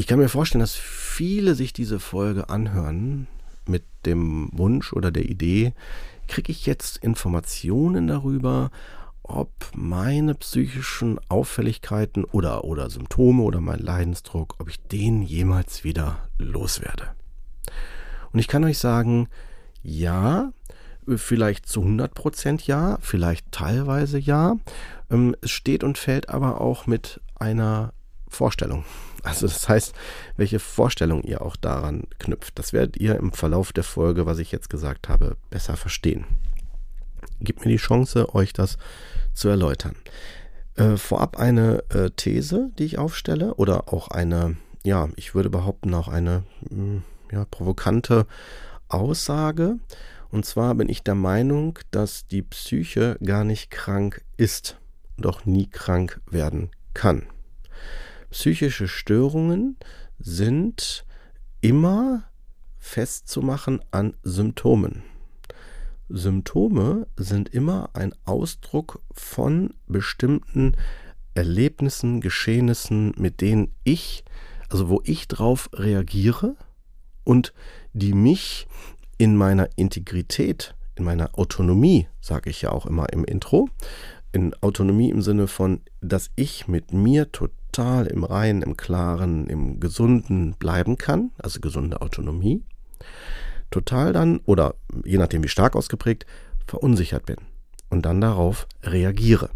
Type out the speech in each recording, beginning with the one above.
Ich kann mir vorstellen, dass viele sich diese Folge anhören mit dem Wunsch oder der Idee, kriege ich jetzt Informationen darüber, ob meine psychischen Auffälligkeiten oder, oder Symptome oder mein Leidensdruck, ob ich den jemals wieder loswerde. Und ich kann euch sagen, ja, vielleicht zu 100 Prozent ja, vielleicht teilweise ja. Ähm, es steht und fällt aber auch mit einer Vorstellung. Also das heißt, welche Vorstellung ihr auch daran knüpft. Das werdet ihr im Verlauf der Folge, was ich jetzt gesagt habe, besser verstehen. Gebt mir die Chance, euch das zu erläutern. Äh, vorab eine äh, These, die ich aufstelle, oder auch eine, ja, ich würde behaupten, auch eine mh, hm, ja, provokante Aussage. Und zwar bin ich der Meinung, dass die Psyche gar nicht krank ist und auch nie krank werden kann. Psychische Störungen sind immer festzumachen an Symptomen. Symptome sind immer ein Ausdruck von bestimmten Erlebnissen, Geschehnissen, mit denen ich, also wo ich drauf reagiere und die mich in meiner Integrität, in meiner Autonomie, sage ich ja auch immer im Intro, in Autonomie im Sinne von, dass ich mit mir total im Reinen, im Klaren, im Gesunden bleiben kann, also gesunde Autonomie, total dann, oder je nachdem wie stark ausgeprägt, verunsichert bin und dann darauf reagiere.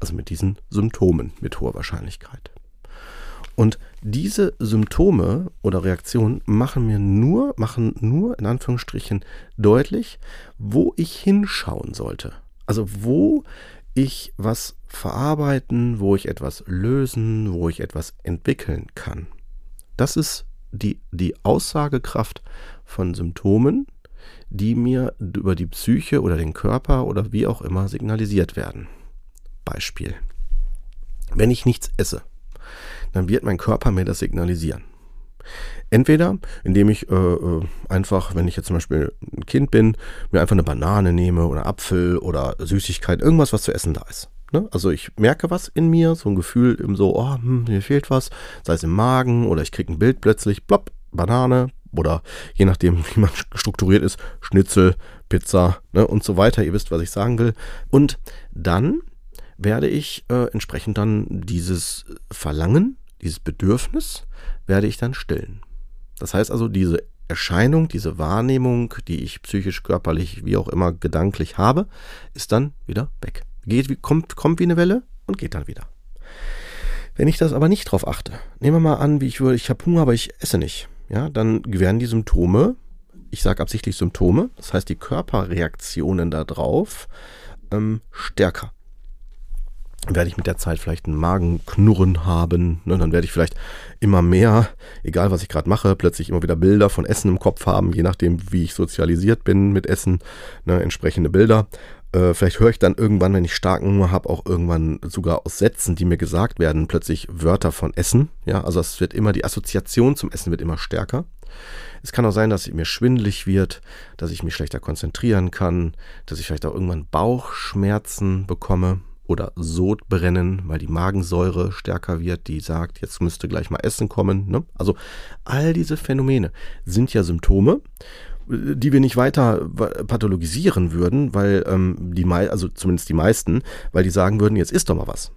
Also mit diesen Symptomen mit hoher Wahrscheinlichkeit. Und diese Symptome oder Reaktionen machen mir nur, machen nur in Anführungsstrichen deutlich, wo ich hinschauen sollte. Also wo ich was verarbeiten, wo ich etwas lösen, wo ich etwas entwickeln kann. Das ist die, die Aussagekraft von Symptomen, die mir über die Psyche oder den Körper oder wie auch immer signalisiert werden. Beispiel. Wenn ich nichts esse, dann wird mein Körper mir das signalisieren. Entweder, indem ich äh, äh, einfach, wenn ich jetzt zum Beispiel ein Kind bin, mir einfach eine Banane nehme oder Apfel oder Süßigkeit, irgendwas, was zu essen da ist. Ne? Also ich merke was in mir, so ein Gefühl im so, oh, hm, mir fehlt was, sei es im Magen oder ich kriege ein Bild plötzlich, plopp, Banane oder je nachdem, wie man strukturiert ist, Schnitzel, Pizza ne, und so weiter. Ihr wisst, was ich sagen will. Und dann werde ich äh, entsprechend dann dieses Verlangen, dieses Bedürfnis, werde ich dann stillen. Das heißt also, diese Erscheinung, diese Wahrnehmung, die ich psychisch, körperlich, wie auch immer gedanklich habe, ist dann wieder weg. Geht, kommt, kommt wie eine Welle und geht dann wieder. Wenn ich das aber nicht drauf achte, nehmen wir mal an, wie ich würde, ich habe Hunger, aber ich esse nicht, ja, dann werden die Symptome, ich sage absichtlich Symptome, das heißt die Körperreaktionen darauf ähm, stärker werde ich mit der Zeit vielleicht einen Magenknurren haben. Ne? Dann werde ich vielleicht immer mehr, egal was ich gerade mache, plötzlich immer wieder Bilder von Essen im Kopf haben, je nachdem, wie ich sozialisiert bin mit Essen, ne? entsprechende Bilder. Äh, vielleicht höre ich dann irgendwann, wenn ich starken Hunger habe, auch irgendwann sogar aus Sätzen, die mir gesagt werden, plötzlich Wörter von Essen. Ja, also es wird immer, die Assoziation zum Essen wird immer stärker. Es kann auch sein, dass mir schwindelig wird, dass ich mich schlechter konzentrieren kann, dass ich vielleicht auch irgendwann Bauchschmerzen bekomme oder Sodbrennen, weil die Magensäure stärker wird, die sagt, jetzt müsste gleich mal Essen kommen. Ne? Also all diese Phänomene sind ja Symptome, die wir nicht weiter pathologisieren würden, weil ähm, die also zumindest die meisten, weil die sagen würden, jetzt isst doch mal was.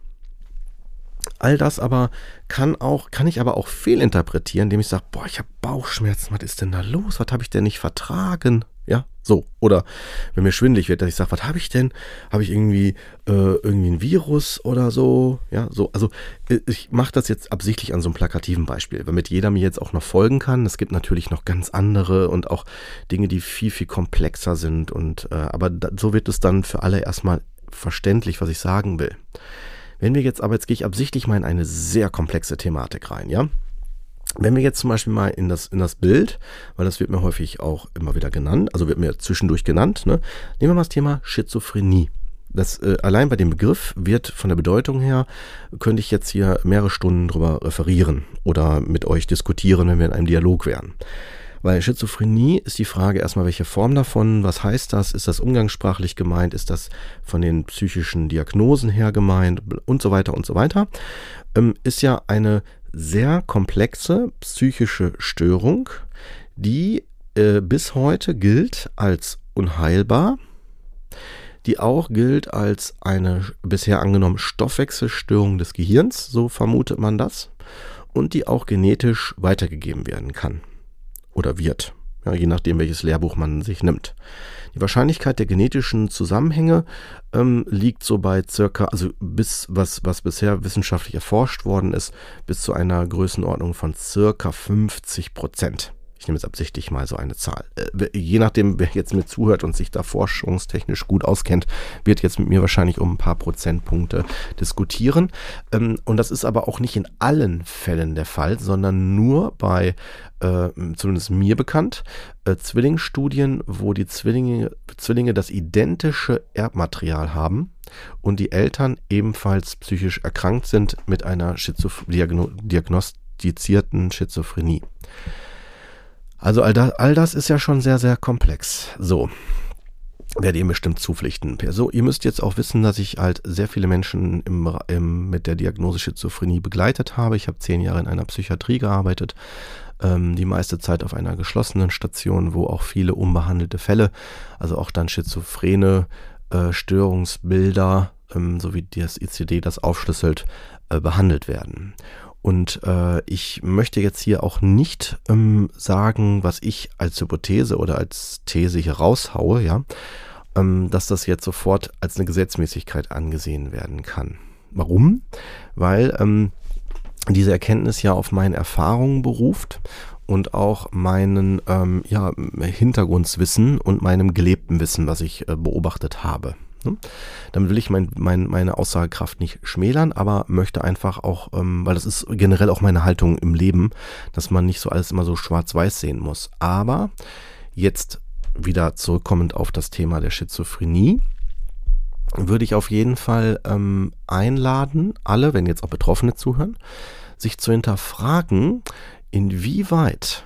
all das aber kann auch, kann ich aber auch fehlinterpretieren, indem ich sage, boah, ich habe Bauchschmerzen, was ist denn da los? Was habe ich denn nicht vertragen? So. Oder wenn mir schwindlig wird, dass ich sage, was habe ich denn? Habe ich irgendwie äh, irgendwie ein Virus oder so? Ja, so. Also äh, ich mache das jetzt absichtlich an so einem plakativen Beispiel, damit jeder mir jetzt auch noch folgen kann. Es gibt natürlich noch ganz andere und auch Dinge, die viel, viel komplexer sind. Und äh, aber da, so wird es dann für alle erstmal verständlich, was ich sagen will. Wenn wir jetzt aber, jetzt gehe ich absichtlich mal in eine sehr komplexe Thematik rein, ja? Wenn wir jetzt zum Beispiel mal in das, in das Bild, weil das wird mir häufig auch immer wieder genannt, also wird mir zwischendurch genannt, ne? nehmen wir mal das Thema Schizophrenie. Das, äh, allein bei dem Begriff wird von der Bedeutung her, könnte ich jetzt hier mehrere Stunden drüber referieren oder mit euch diskutieren, wenn wir in einem Dialog wären. Weil Schizophrenie ist die Frage erstmal, welche Form davon, was heißt das, ist das umgangssprachlich gemeint, ist das von den psychischen Diagnosen her gemeint und so weiter und so weiter, ähm, ist ja eine sehr komplexe psychische Störung, die äh, bis heute gilt als unheilbar, die auch gilt als eine bisher angenommen Stoffwechselstörung des Gehirns, so vermutet man das, und die auch genetisch weitergegeben werden kann oder wird, ja, je nachdem welches Lehrbuch man sich nimmt. Die Wahrscheinlichkeit der genetischen Zusammenhänge ähm, liegt so bei circa, also bis, was, was bisher wissenschaftlich erforscht worden ist, bis zu einer Größenordnung von circa 50 Prozent. Ich nehme jetzt absichtlich mal so eine Zahl. Äh, je nachdem, wer jetzt mir zuhört und sich da forschungstechnisch gut auskennt, wird jetzt mit mir wahrscheinlich um ein paar Prozentpunkte diskutieren. Ähm, und das ist aber auch nicht in allen Fällen der Fall, sondern nur bei, äh, zumindest mir bekannt, äh, Zwillingsstudien, wo die Zwillinge, Zwillinge das identische Erbmaterial haben und die Eltern ebenfalls psychisch erkrankt sind mit einer Schizoph diagnostizierten Schizophrenie. Also all das, all das ist ja schon sehr, sehr komplex. So. Werde ihr bestimmt zupflichten. So, ihr müsst jetzt auch wissen, dass ich halt sehr viele Menschen im, im, mit der Diagnose Schizophrenie begleitet habe. Ich habe zehn Jahre in einer Psychiatrie gearbeitet, ähm, die meiste Zeit auf einer geschlossenen Station, wo auch viele unbehandelte Fälle, also auch dann schizophrene äh, Störungsbilder, ähm, so wie das ICD das aufschlüsselt, äh, behandelt werden. Und äh, ich möchte jetzt hier auch nicht ähm, sagen, was ich als Hypothese oder als These hier raushaue, ja, ähm, dass das jetzt sofort als eine Gesetzmäßigkeit angesehen werden kann. Warum? Weil ähm, diese Erkenntnis ja auf meine Erfahrungen beruft und auch meinen ähm, ja, Hintergrundswissen und meinem gelebten Wissen, was ich äh, beobachtet habe. Ne? Damit will ich mein, mein, meine Aussagekraft nicht schmälern, aber möchte einfach auch, ähm, weil das ist generell auch meine Haltung im Leben, dass man nicht so alles immer so schwarz-weiß sehen muss. Aber jetzt wieder zurückkommend auf das Thema der Schizophrenie, würde ich auf jeden Fall ähm, einladen, alle, wenn jetzt auch Betroffene zuhören, sich zu hinterfragen, inwieweit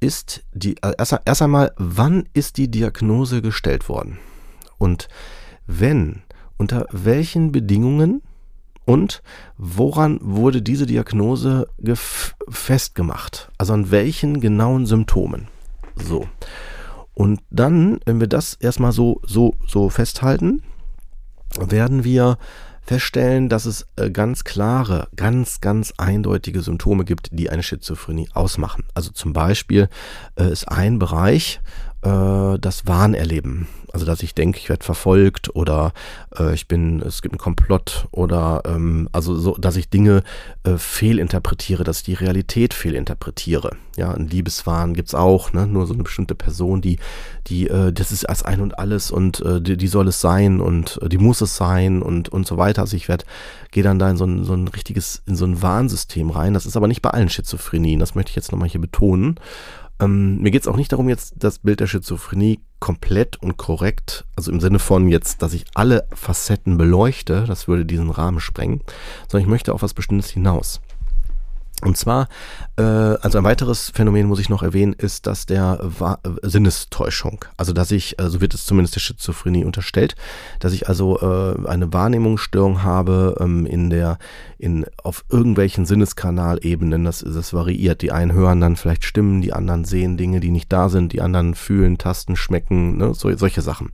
ist die, äh, erst, erst einmal, wann ist die Diagnose gestellt worden? Und wenn, unter welchen Bedingungen und woran wurde diese Diagnose festgemacht? Also an welchen genauen Symptomen? So. Und dann, wenn wir das erstmal so, so, so festhalten, werden wir feststellen, dass es äh, ganz klare, ganz, ganz eindeutige Symptome gibt, die eine Schizophrenie ausmachen. Also zum Beispiel äh, ist ein Bereich äh, das Wahnerleben. Also dass ich denke, ich werde verfolgt oder äh, ich bin, es gibt einen Komplott oder ähm, also so, dass ich Dinge äh, fehlinterpretiere, dass ich die Realität fehlinterpretiere. Ja, ein Liebeswahn gibt's auch, ne? Nur so eine bestimmte Person, die, die, äh, das ist als ein und alles und äh, die, die soll es sein und äh, die muss es sein und und so weiter. Also ich werde, gehe dann da in so ein, so ein richtiges, in so ein Warnsystem rein. Das ist aber nicht bei allen Schizophrenien, das möchte ich jetzt nochmal hier betonen. Ähm, mir geht es auch nicht darum, jetzt das Bild der Schizophrenie komplett und korrekt, also im Sinne von jetzt, dass ich alle Facetten beleuchte, das würde diesen Rahmen sprengen, sondern ich möchte auf was Bestimmtes hinaus. Und zwar, äh, also ein weiteres Phänomen muss ich noch erwähnen, ist das der Wa Sinnestäuschung. Also dass ich, äh, so wird es zumindest der Schizophrenie unterstellt, dass ich also äh, eine Wahrnehmungsstörung habe ähm, in der, in auf irgendwelchen Sinneskanalebenen. Das, das variiert. Die einen hören dann vielleicht Stimmen, die anderen sehen Dinge, die nicht da sind, die anderen fühlen, tasten, schmecken, ne, so, solche Sachen.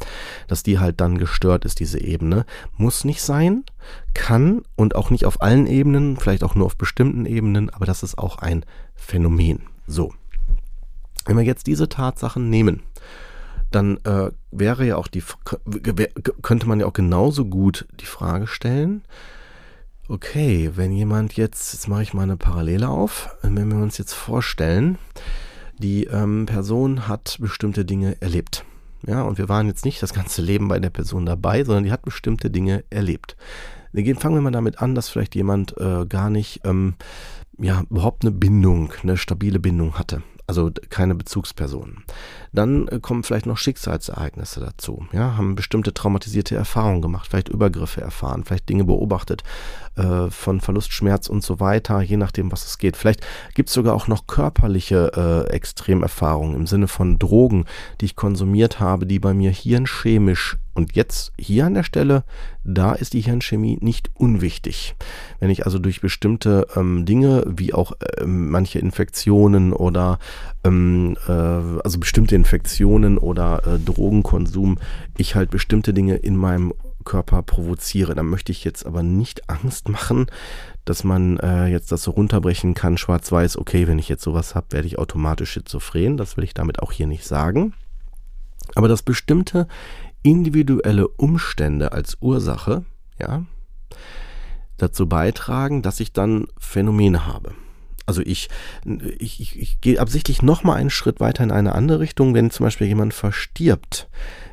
Dass die halt dann gestört ist, diese Ebene. Muss nicht sein kann und auch nicht auf allen Ebenen, vielleicht auch nur auf bestimmten Ebenen, aber das ist auch ein Phänomen. So. Wenn wir jetzt diese Tatsachen nehmen, dann äh, wäre ja auch die, könnte man ja auch genauso gut die Frage stellen, okay, wenn jemand jetzt, jetzt mache ich mal eine Parallele auf, wenn wir uns jetzt vorstellen, die ähm, Person hat bestimmte Dinge erlebt. Ja, und wir waren jetzt nicht das ganze Leben bei der Person dabei, sondern die hat bestimmte Dinge erlebt. Fangen wir mal damit an, dass vielleicht jemand äh, gar nicht, ähm, ja, überhaupt eine Bindung, eine stabile Bindung hatte also keine Bezugspersonen. Dann äh, kommen vielleicht noch Schicksalsereignisse dazu, ja, haben bestimmte traumatisierte Erfahrungen gemacht, vielleicht Übergriffe erfahren, vielleicht Dinge beobachtet, äh, von Verlust, Schmerz und so weiter, je nachdem, was es geht. Vielleicht gibt es sogar auch noch körperliche äh, Extremerfahrungen im Sinne von Drogen, die ich konsumiert habe, die bei mir hirnchemisch und jetzt hier an der Stelle, da ist die Hirnchemie nicht unwichtig. Wenn ich also durch bestimmte ähm, Dinge, wie auch äh, manche Infektionen oder ähm, äh, also bestimmte Infektionen oder äh, Drogenkonsum, ich halt bestimmte Dinge in meinem Körper provoziere. Da möchte ich jetzt aber nicht Angst machen, dass man äh, jetzt das so runterbrechen kann, schwarz-weiß, okay, wenn ich jetzt sowas habe, werde ich automatisch schizophren. Das will ich damit auch hier nicht sagen. Aber dass bestimmte individuelle Umstände als Ursache, ja, dazu beitragen, dass ich dann Phänomene habe. Also ich, ich, ich, ich gehe absichtlich nochmal einen Schritt weiter in eine andere Richtung. Wenn zum Beispiel jemand verstirbt,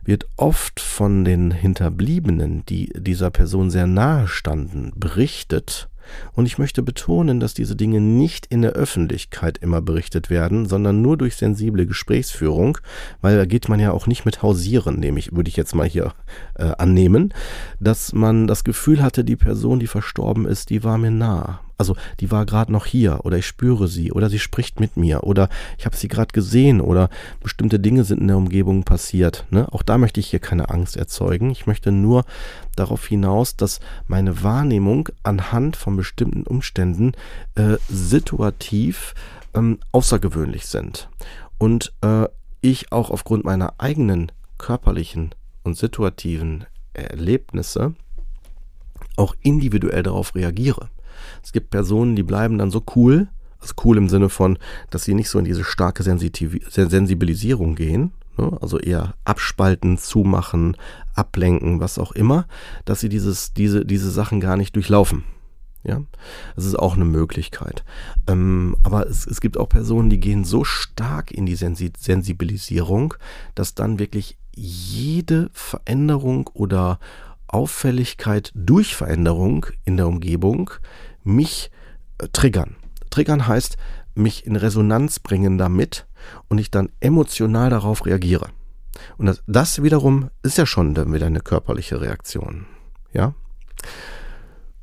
wird oft von den Hinterbliebenen, die dieser Person sehr nahe standen, berichtet, und ich möchte betonen, dass diese Dinge nicht in der Öffentlichkeit immer berichtet werden, sondern nur durch sensible Gesprächsführung, weil da geht man ja auch nicht mit hausieren, nämlich würde ich jetzt mal hier äh, annehmen, dass man das Gefühl hatte, die Person, die verstorben ist, die war mir nah. Also die war gerade noch hier oder ich spüre sie oder sie spricht mit mir oder ich habe sie gerade gesehen oder bestimmte Dinge sind in der Umgebung passiert. Ne? Auch da möchte ich hier keine Angst erzeugen. Ich möchte nur darauf hinaus, dass meine Wahrnehmung anhand von bestimmten Umständen äh, situativ ähm, außergewöhnlich sind. Und äh, ich auch aufgrund meiner eigenen körperlichen und situativen Erlebnisse auch individuell darauf reagiere. Es gibt Personen, die bleiben dann so cool, also cool im Sinne von, dass sie nicht so in diese starke Sensitiv Sensibilisierung gehen, ne? also eher abspalten, zumachen, ablenken, was auch immer, dass sie dieses, diese, diese Sachen gar nicht durchlaufen. Ja, das ist auch eine Möglichkeit. Ähm, aber es, es gibt auch Personen, die gehen so stark in die Sensi Sensibilisierung, dass dann wirklich jede Veränderung oder Auffälligkeit durch Veränderung in der Umgebung mich äh, triggern. Triggern heißt, mich in Resonanz bringen damit und ich dann emotional darauf reagiere. Und das, das wiederum ist ja schon dann wieder eine körperliche Reaktion. Ja?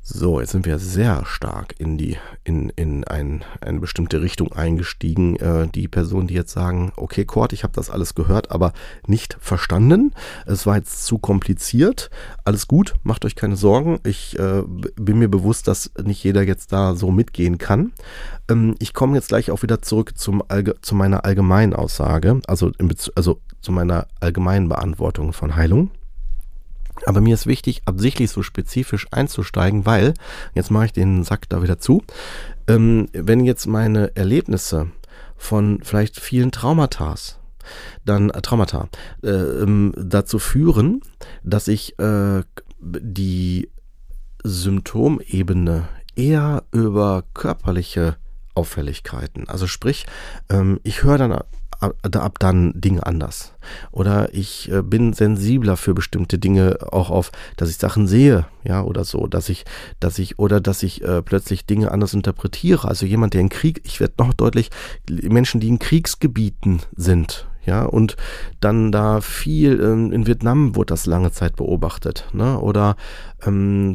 So, jetzt sind wir sehr stark in die, in, in ein, eine bestimmte Richtung eingestiegen. Äh, die Personen, die jetzt sagen, okay, Kurt, ich habe das alles gehört, aber nicht verstanden. Es war jetzt zu kompliziert. Alles gut, macht euch keine Sorgen. Ich äh, bin mir bewusst, dass nicht jeder jetzt da so mitgehen kann. Ähm, ich komme jetzt gleich auch wieder zurück zum Allge zu meiner allgemeinen Aussage, also, also zu meiner allgemeinen Beantwortung von Heilung. Aber mir ist wichtig, absichtlich so spezifisch einzusteigen, weil, jetzt mache ich den Sack da wieder zu, ähm, wenn jetzt meine Erlebnisse von vielleicht vielen Traumata, dann äh, Traumata, äh, ähm, dazu führen, dass ich äh, die Symptomebene eher über körperliche Auffälligkeiten, also sprich, ähm, ich höre dann ab dann Dinge anders. Oder ich äh, bin sensibler für bestimmte Dinge auch auf, dass ich Sachen sehe, ja, oder so, dass ich, dass ich, oder dass ich äh, plötzlich Dinge anders interpretiere. Also jemand, der in Krieg, ich werde noch deutlich, Menschen, die in Kriegsgebieten sind, ja, und dann da viel, ähm, in Vietnam wurde das lange Zeit beobachtet, ne, oder, ähm,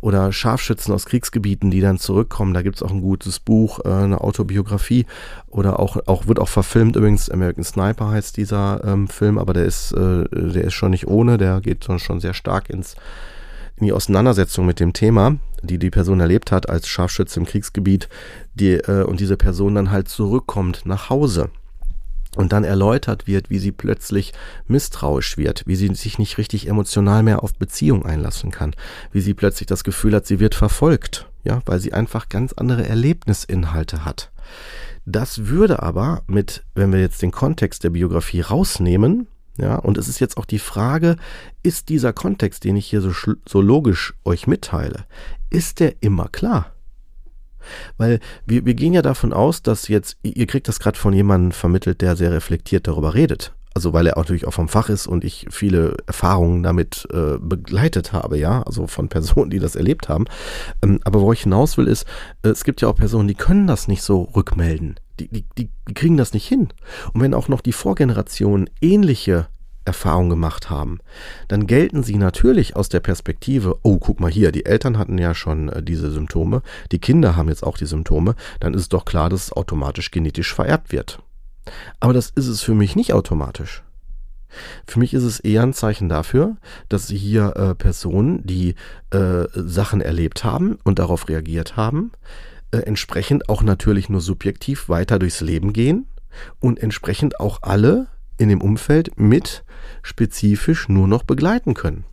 oder Scharfschützen aus Kriegsgebieten, die dann zurückkommen, da gibt's auch ein gutes Buch, äh, eine Autobiografie, oder auch, auch, wird auch verfilmt, übrigens American Sniper heißt dieser ähm, Film, aber der ist, äh, der ist schon nicht ohne, der geht schon sehr stark ins, in die Auseinandersetzung mit dem Thema, die die Person erlebt hat als Scharfschütze im Kriegsgebiet, die, äh, und diese Person dann halt zurückkommt nach Hause und dann erläutert wird, wie sie plötzlich misstrauisch wird, wie sie sich nicht richtig emotional mehr auf Beziehung einlassen kann, wie sie plötzlich das Gefühl hat, sie wird verfolgt, ja, weil sie einfach ganz andere Erlebnisinhalte hat. Das würde aber mit, wenn wir jetzt den Kontext der Biografie rausnehmen, ja, und es ist jetzt auch die Frage, ist dieser Kontext, den ich hier so, so logisch euch mitteile, ist der immer klar? Weil wir, wir gehen ja davon aus, dass jetzt, ihr kriegt das gerade von jemandem vermittelt, der sehr reflektiert darüber redet. Also weil er auch natürlich auch vom Fach ist und ich viele Erfahrungen damit äh, begleitet habe, ja, also von Personen, die das erlebt haben. Ähm, aber wo ich hinaus will, ist, äh, es gibt ja auch Personen, die können das nicht so rückmelden. Die, die, die, kriegen das nicht hin. Und wenn auch noch die Vorgenerationen ähnliche Erfahrung gemacht haben, dann gelten sie natürlich aus der Perspektive, oh, guck mal hier, die Eltern hatten ja schon äh, diese Symptome, die Kinder haben jetzt auch die Symptome, dann ist doch klar, dass es automatisch genetisch vererbt wird. Aber das ist es für mich nicht automatisch. Für mich ist es eher ein Zeichen dafür, dass hier äh, Personen, die äh, Sachen erlebt haben und darauf reagiert haben, äh, entsprechend auch natürlich nur subjektiv weiter durchs Leben gehen und entsprechend auch alle in dem Umfeld mit spezifisch nur noch begleiten können.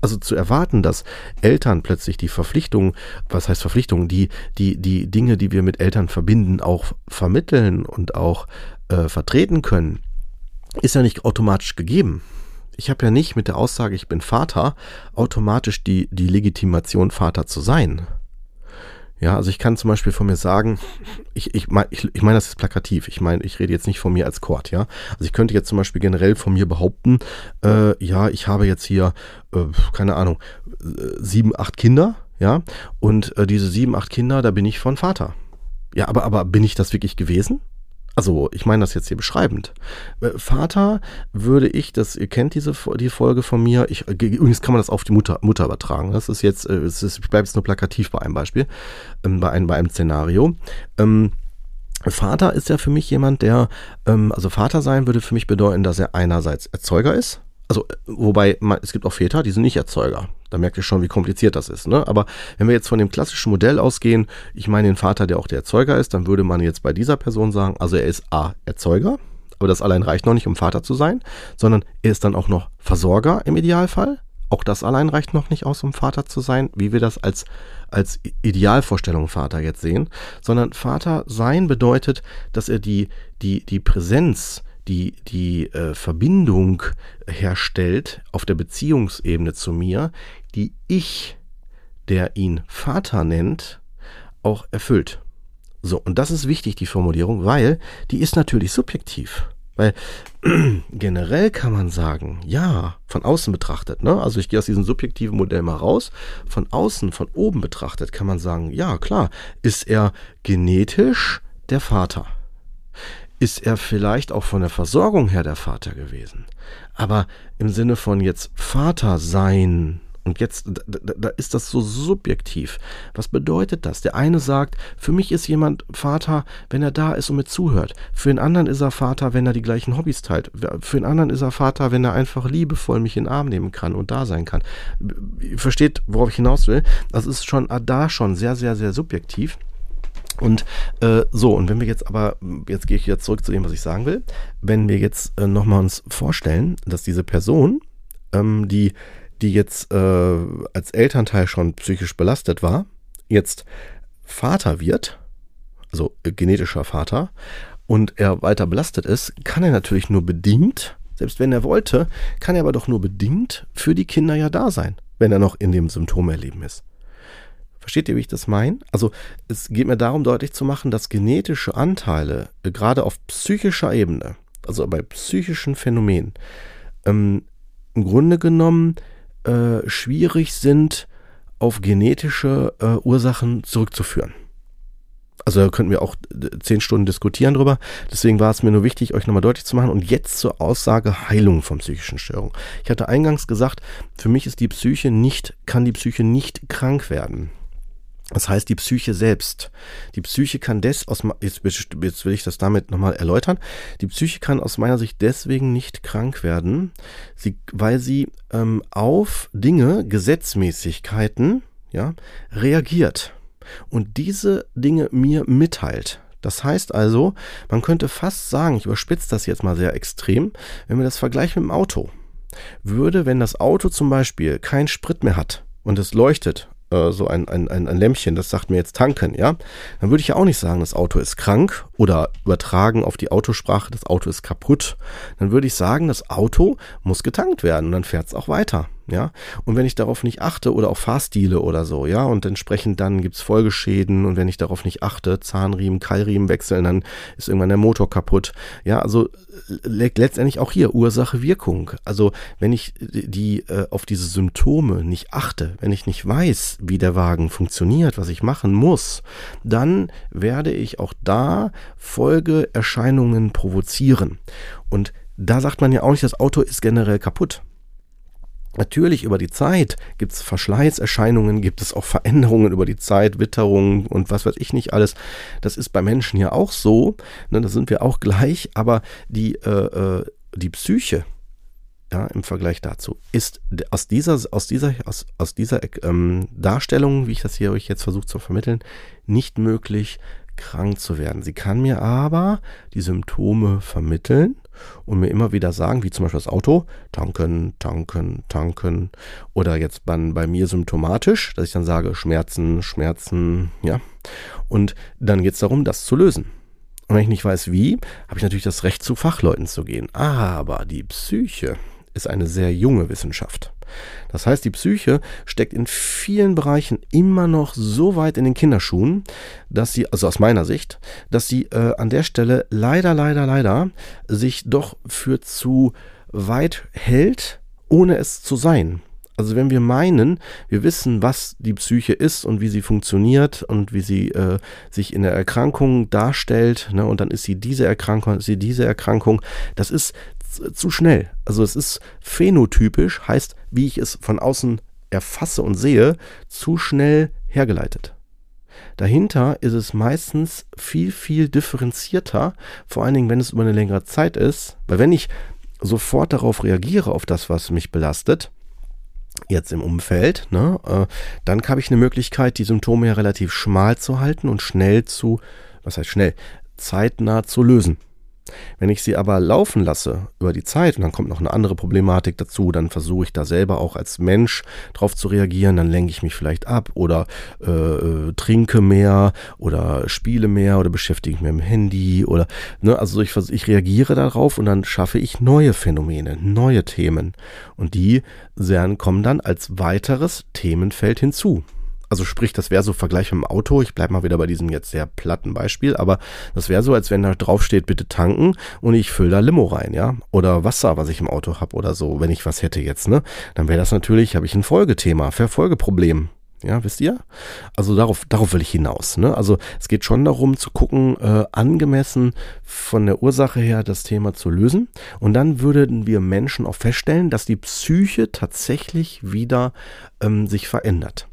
Also zu erwarten, dass Eltern plötzlich die Verpflichtungen, was heißt Verpflichtungen, die, die, die Dinge, die wir mit Eltern verbinden, auch vermitteln und auch äh, vertreten können, ist ja nicht automatisch gegeben. Ich habe ja nicht mit der Aussage, ich bin Vater, automatisch die, die Legitimation, Vater zu sein. Ja, also ich kann zum Beispiel von mir sagen, ich, ich meine, ich, ich mein, das ist plakativ. Ich meine, ich rede jetzt nicht von mir als Kord, ja. Also ich könnte jetzt zum Beispiel generell von mir behaupten, äh, ja, ich habe jetzt hier, äh, keine Ahnung, sieben, acht Kinder, ja, und äh, diese sieben, acht Kinder, da bin ich von Vater. Ja, aber, aber bin ich das wirklich gewesen? Also, ich meine das jetzt hier beschreibend. Äh, Vater würde ich, das, ihr kennt diese die Folge von mir, ich, äh, übrigens kann man das auf die Mutter, Mutter übertragen. Das ist jetzt, äh, es ist, ich bleibe jetzt nur plakativ bei einem Beispiel, ähm, bei, einem, bei einem Szenario. Ähm, Vater ist ja für mich jemand, der, ähm, also Vater sein würde für mich bedeuten, dass er einerseits Erzeuger ist, also, wobei, es gibt auch Väter, die sind nicht Erzeuger. Da merkt ihr schon, wie kompliziert das ist. Ne? Aber wenn wir jetzt von dem klassischen Modell ausgehen, ich meine den Vater, der auch der Erzeuger ist, dann würde man jetzt bei dieser Person sagen, also er ist A, Erzeuger, aber das allein reicht noch nicht, um Vater zu sein, sondern er ist dann auch noch Versorger im Idealfall. Auch das allein reicht noch nicht aus, um Vater zu sein, wie wir das als, als Idealvorstellung Vater jetzt sehen, sondern Vater sein bedeutet, dass er die, die, die Präsenz, die, die äh, Verbindung herstellt auf der Beziehungsebene zu mir, die ich, der ihn Vater nennt, auch erfüllt. So, und das ist wichtig, die Formulierung, weil die ist natürlich subjektiv. Weil generell kann man sagen, ja, von außen betrachtet, ne? Also ich gehe aus diesem subjektiven Modell mal raus. Von außen, von oben betrachtet, kann man sagen, ja, klar, ist er genetisch der Vater ist er vielleicht auch von der Versorgung her der Vater gewesen. Aber im Sinne von jetzt Vater sein, und jetzt, da, da, ist das so subjektiv. Was bedeutet das? Der eine sagt, für mich ist jemand Vater, wenn er da ist und mir zuhört. Für den anderen ist er Vater, wenn er die gleichen Hobbys teilt. Für den anderen ist er Vater, wenn er einfach liebevoll mich in den Arm nehmen kann und da sein kann. Versteht, worauf ich hinaus will? Das ist schon da schon sehr, sehr, sehr subjektiv. Und äh, so, und wenn wir jetzt aber, jetzt gehe ich jetzt zurück zu dem, was ich sagen will, wenn wir jetzt äh, nochmal uns vorstellen, dass diese Person, ähm, die, die jetzt äh, als Elternteil schon psychisch belastet war, jetzt Vater wird, also äh, genetischer Vater, und er weiter belastet ist, kann er natürlich nur bedingt, selbst wenn er wollte, kann er aber doch nur bedingt für die Kinder ja da sein, wenn er noch in dem Symptomerleben ist. Versteht ihr, wie ich das meine? Also es geht mir darum, deutlich zu machen, dass genetische Anteile, äh, gerade auf psychischer Ebene, also bei psychischen Phänomenen, ähm, im Grunde genommen äh, schwierig sind, auf genetische äh, Ursachen zurückzuführen. Also da könnten wir auch äh, zehn Stunden diskutieren drüber. Deswegen war es mir nur wichtig, euch nochmal deutlich zu machen. Und jetzt zur Aussage Heilung von psychischen Störungen. Ich hatte eingangs gesagt, für mich ist die Psyche nicht, kann die Psyche nicht krank werden. Das heißt, die Psyche selbst. Die Psyche kann des, aus, jetzt, jetzt will ich das damit nochmal erläutern. Die Psyche kann aus meiner Sicht deswegen nicht krank werden, sie, weil sie ähm, auf Dinge, Gesetzmäßigkeiten, ja, reagiert und diese Dinge mir mitteilt. Das heißt also, man könnte fast sagen, ich überspitze das jetzt mal sehr extrem, wenn wir das vergleichen mit dem Auto. Würde, wenn das Auto zum Beispiel keinen Sprit mehr hat und es leuchtet, äh, so ein, ein, ein, ein Lämpchen, das sagt mir jetzt tanken, ja, dann würde ich ja auch nicht sagen, das Auto ist krank oder übertragen auf die Autosprache, das Auto ist kaputt. Dann würde ich sagen, das Auto muss getankt werden und dann fährt es auch weiter ja. Und wenn ich darauf nicht achte oder auch Fahrstile oder so, ja, und entsprechend dann gibt's Folgeschäden und wenn ich darauf nicht achte, Zahnriemen, Keilriemen wechseln, dann ist irgendwann der Motor kaputt. Ja, also letztendlich auch hier Ursache Wirkung. Also wenn ich die äh, auf diese Symptome nicht achte, wenn ich nicht weiß, wie der Wagen funktioniert, was ich machen muss, dann werde ich auch da Folgeerscheinungen provozieren. Und da sagt man ja auch nicht, das Auto ist generell kaputt. Natürlich über die Zeit gibt es Verschleißerscheinungen, gibt es auch Veränderungen über die Zeit, Witterungen und was weiß ich nicht alles. Das ist bei Menschen ja auch so, ne, da sind wir auch gleich, aber die, äh, äh, die Psyche, ja, im Vergleich dazu, ist aus dieser, aus dieser, aus, aus dieser ähm, Darstellung, wie ich das hier euch jetzt versuche zu vermitteln, nicht möglich, krank zu werden. Sie kann mir aber die Symptome vermitteln und mir immer wieder sagen, wie zum Beispiel das Auto, tanken, tanken, tanken. Oder jetzt bei, bei mir symptomatisch, dass ich dann sage, Schmerzen, Schmerzen, ja. Und dann geht es darum, das zu lösen. Und wenn ich nicht weiß wie, habe ich natürlich das Recht, zu Fachleuten zu gehen. Aber die Psyche ist eine sehr junge Wissenschaft. Das heißt, die Psyche steckt in vielen Bereichen immer noch so weit in den Kinderschuhen, dass sie, also aus meiner Sicht, dass sie äh, an der Stelle leider, leider, leider sich doch für zu weit hält, ohne es zu sein. Also wenn wir meinen, wir wissen, was die Psyche ist und wie sie funktioniert und wie sie äh, sich in der Erkrankung darstellt, ne, und dann ist sie diese Erkrankung, ist sie diese Erkrankung, das ist zu schnell. Also es ist phänotypisch, heißt, wie ich es von außen erfasse und sehe, zu schnell hergeleitet. Dahinter ist es meistens viel, viel differenzierter, vor allen Dingen, wenn es über eine längere Zeit ist, weil wenn ich sofort darauf reagiere, auf das, was mich belastet, jetzt im Umfeld, ne, äh, dann habe ich eine Möglichkeit, die Symptome ja relativ schmal zu halten und schnell zu, was heißt schnell, zeitnah zu lösen. Wenn ich sie aber laufen lasse über die Zeit und dann kommt noch eine andere Problematik dazu, dann versuche ich da selber auch als Mensch drauf zu reagieren, dann lenke ich mich vielleicht ab oder äh, äh trinke mehr oder spiele mehr oder beschäftige mich mit dem Handy oder ne, also ich, ich reagiere darauf und dann schaffe ich neue Phänomene, neue Themen und die kommen dann als weiteres Themenfeld hinzu. Also sprich, das wäre so Vergleich mit dem Auto. Ich bleibe mal wieder bei diesem jetzt sehr platten Beispiel, aber das wäre so, als wenn da drauf steht, bitte tanken und ich fülle da Limo rein, ja. Oder Wasser, was ich im Auto habe oder so, wenn ich was hätte jetzt, ne? Dann wäre das natürlich, habe ich ein Folgethema, Verfolgeproblem. Ja, wisst ihr? Also darauf, darauf will ich hinaus. Ne? Also es geht schon darum zu gucken, äh, angemessen von der Ursache her das Thema zu lösen. Und dann würden wir Menschen auch feststellen, dass die Psyche tatsächlich wieder ähm, sich verändert.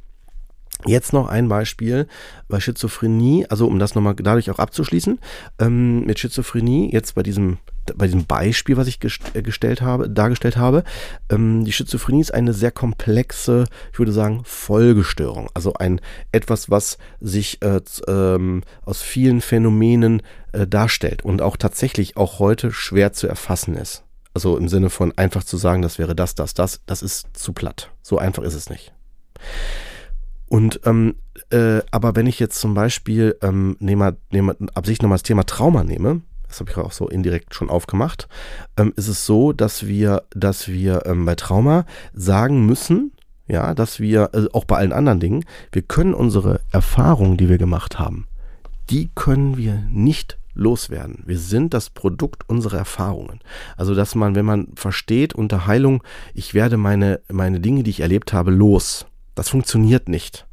Jetzt noch ein Beispiel bei Schizophrenie, also um das nochmal dadurch auch abzuschließen, ähm, mit Schizophrenie, jetzt bei diesem, bei diesem Beispiel, was ich äh, gestellt habe, dargestellt habe, ähm, die Schizophrenie ist eine sehr komplexe, ich würde sagen, Folgestörung. Also ein etwas, was sich äh, ähm, aus vielen Phänomenen äh, darstellt und auch tatsächlich auch heute schwer zu erfassen ist. Also im Sinne von einfach zu sagen, das wäre das, das, das, das ist zu platt. So einfach ist es nicht. Und ähm, äh, aber wenn ich jetzt zum Beispiel ähm, nehme, nehme Absicht nochmal das Thema Trauma nehme, das habe ich auch so indirekt schon aufgemacht, ähm, ist es so, dass wir, dass wir ähm, bei Trauma sagen müssen, ja, dass wir, äh, auch bei allen anderen Dingen, wir können unsere Erfahrungen, die wir gemacht haben, die können wir nicht loswerden. Wir sind das Produkt unserer Erfahrungen. Also, dass man, wenn man versteht unter Heilung, ich werde meine, meine Dinge, die ich erlebt habe, los. Das funktioniert nicht.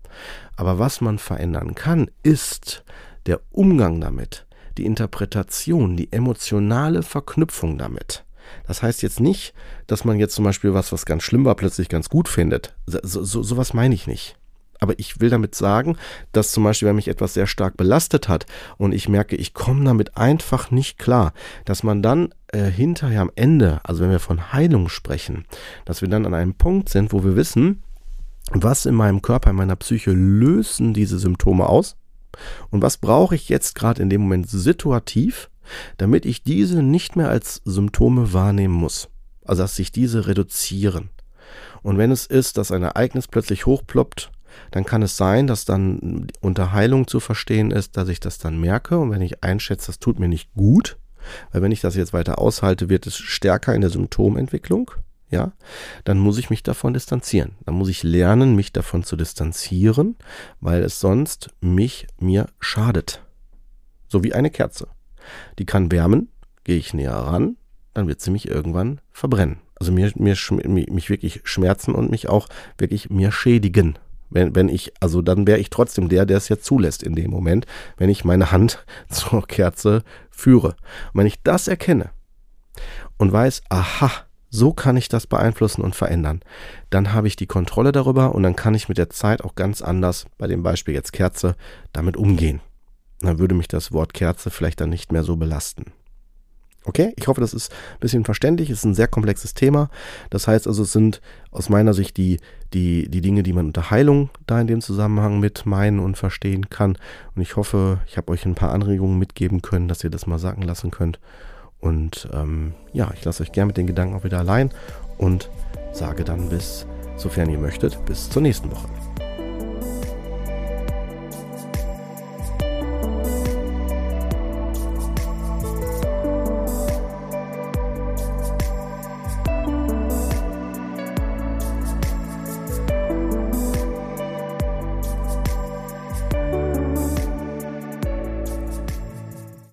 Aber was man verändern kann, ist der Umgang damit, die Interpretation, die emotionale Verknüpfung damit. Das heißt jetzt nicht, dass man jetzt zum Beispiel was, was ganz schlimm war, plötzlich ganz gut findet. So, so, sowas meine ich nicht. Aber ich will damit sagen, dass zum Beispiel, wenn mich etwas sehr stark belastet hat und ich merke, ich komme damit einfach nicht klar, dass man dann äh, hinterher am Ende, also wenn wir von Heilung sprechen, dass wir dann an einem Punkt sind, wo wir wissen, was in meinem Körper, in meiner Psyche lösen diese Symptome aus? Und was brauche ich jetzt gerade in dem Moment situativ, damit ich diese nicht mehr als Symptome wahrnehmen muss? Also dass sich diese reduzieren. Und wenn es ist, dass ein Ereignis plötzlich hochploppt, dann kann es sein, dass dann unter Heilung zu verstehen ist, dass ich das dann merke und wenn ich einschätze, das tut mir nicht gut, weil wenn ich das jetzt weiter aushalte, wird es stärker in der Symptomentwicklung, ja, dann muss ich mich davon distanzieren. Dann muss ich lernen, mich davon zu distanzieren, weil es sonst mich mir schadet. So wie eine Kerze. Die kann wärmen, gehe ich näher ran, dann wird sie mich irgendwann verbrennen. Also mir, mir, mich wirklich schmerzen und mich auch wirklich mir schädigen. Wenn, wenn ich, also dann wäre ich trotzdem der, der es ja zulässt in dem Moment, wenn ich meine Hand zur Kerze führe. Und wenn ich das erkenne und weiß, aha, so kann ich das beeinflussen und verändern, dann habe ich die Kontrolle darüber und dann kann ich mit der Zeit auch ganz anders, bei dem Beispiel jetzt Kerze, damit umgehen. Dann würde mich das Wort Kerze vielleicht dann nicht mehr so belasten. Okay, ich hoffe, das ist ein bisschen verständlich. Es ist ein sehr komplexes Thema. Das heißt also, es sind aus meiner Sicht die, die, die Dinge, die man unter Heilung da in dem Zusammenhang mit meinen und verstehen kann. Und ich hoffe, ich habe euch ein paar Anregungen mitgeben können, dass ihr das mal sacken lassen könnt. Und ähm, ja, ich lasse euch gerne mit den Gedanken auch wieder allein und sage dann bis, sofern ihr möchtet, bis zur nächsten Woche.